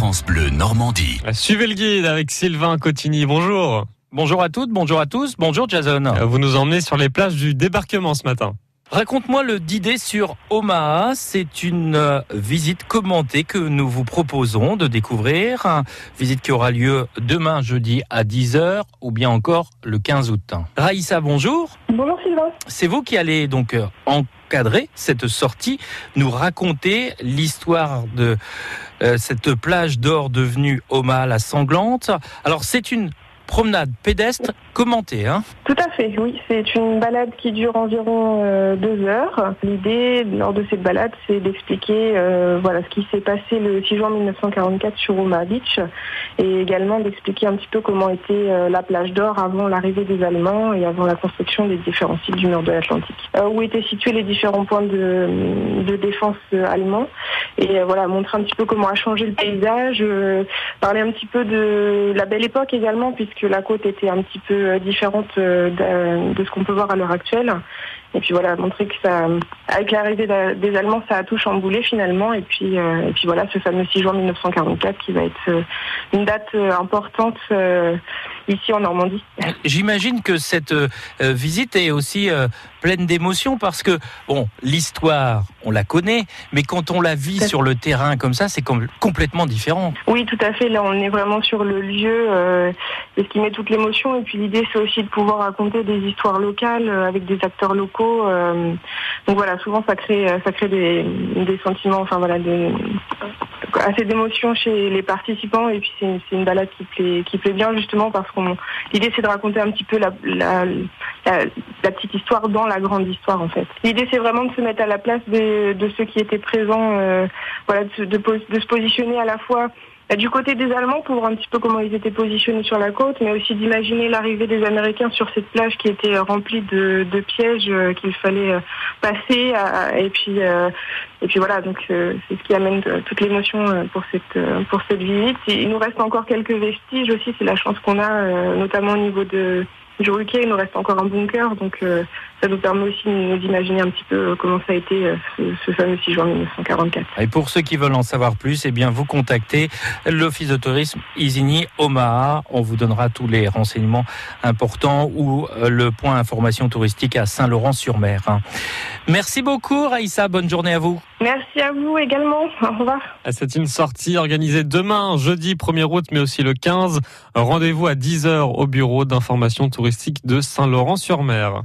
France Bleu Normandie. Suivez le guide avec Sylvain Cotigny. Bonjour. Bonjour à toutes, bonjour à tous, bonjour Jason. Vous nous emmenez sur les plages du débarquement ce matin. Raconte-moi le d'idée sur Omaha. C'est une euh, visite commentée que nous vous proposons de découvrir. Visite qui aura lieu demain jeudi à 10h ou bien encore le 15 août. Raïssa, bonjour. Bonjour Sylvain. C'est vous qui allez donc euh, encadrer cette sortie, nous raconter l'histoire de euh, cette plage d'or devenue Omaha la sanglante. Alors c'est une promenade pédestre commentée. Hein Tout à fait, oui. C'est une balade qui dure environ euh, deux heures. L'idée, lors de cette balade, c'est d'expliquer euh, voilà, ce qui s'est passé le 6 juin 1944 sur Omaha Beach et également d'expliquer un petit peu comment était euh, la plage d'or avant l'arrivée des Allemands et avant la construction des différents sites du nord de l'Atlantique. où étaient situés les différents points de, de défense allemands et voilà, montrer un petit peu comment a changé le paysage, parler un petit peu de la belle époque également, puisque que la côte était un petit peu différente euh, de, ce qu'on peut voir à l'heure actuelle. Et puis voilà, montrer que ça, avec l'arrivée des Allemands, ça a tout chamboulé finalement. Et puis, euh, et puis voilà, ce fameux 6 juin 1944 qui va être une date importante ici en Normandie. J'imagine que cette visite est aussi pleine d'émotions parce que bon, l'histoire, on la connaît, mais quand on la vit sur le terrain comme ça, c'est complètement différent. Oui, tout à fait. Là, on est vraiment sur le lieu, euh, ce qui met toute l'émotion. Et puis l'idée, c'est aussi de pouvoir raconter des histoires locales euh, avec des acteurs locaux. Euh, donc voilà, souvent ça crée, ça crée des, sentiments, enfin voilà, assez d'émotions chez les participants et puis c'est une balade qui plaît, bien justement parce qu'on l'idée c'est de raconter un petit peu la, petite histoire dans la grande histoire en fait. L'idée c'est vraiment de se mettre à la place de, ceux qui étaient présents, euh, voilà, de, se positionner à la fois du côté des Allemands pour voir un petit peu comment ils étaient positionnés sur la côte, mais aussi d'imaginer l'arrivée des Américains sur cette plage qui était remplie de, de pièges euh, qu'il fallait euh, passer. et puis et puis voilà, donc c'est ce qui amène toute l'émotion pour cette pour cette visite. Il nous reste encore quelques vestiges aussi, c'est la chance qu'on a, notamment au niveau de du il nous reste encore un bunker, donc euh, ça nous permet aussi d'imaginer un petit peu euh, comment ça a été euh, ce, fameux 6 juin 1944. Et pour ceux qui veulent en savoir plus, eh bien vous contactez l'Office de tourisme Isigny Omaha. On vous donnera tous les renseignements importants ou le point information touristique à Saint-Laurent-sur-Mer. Hein. Merci beaucoup Raïssa, bonne journée à vous. Merci à vous également, au revoir. C'est une sortie organisée demain, jeudi 1er août, mais aussi le 15. Rendez-vous à 10h au bureau d'information touristique de Saint-Laurent-sur-Mer.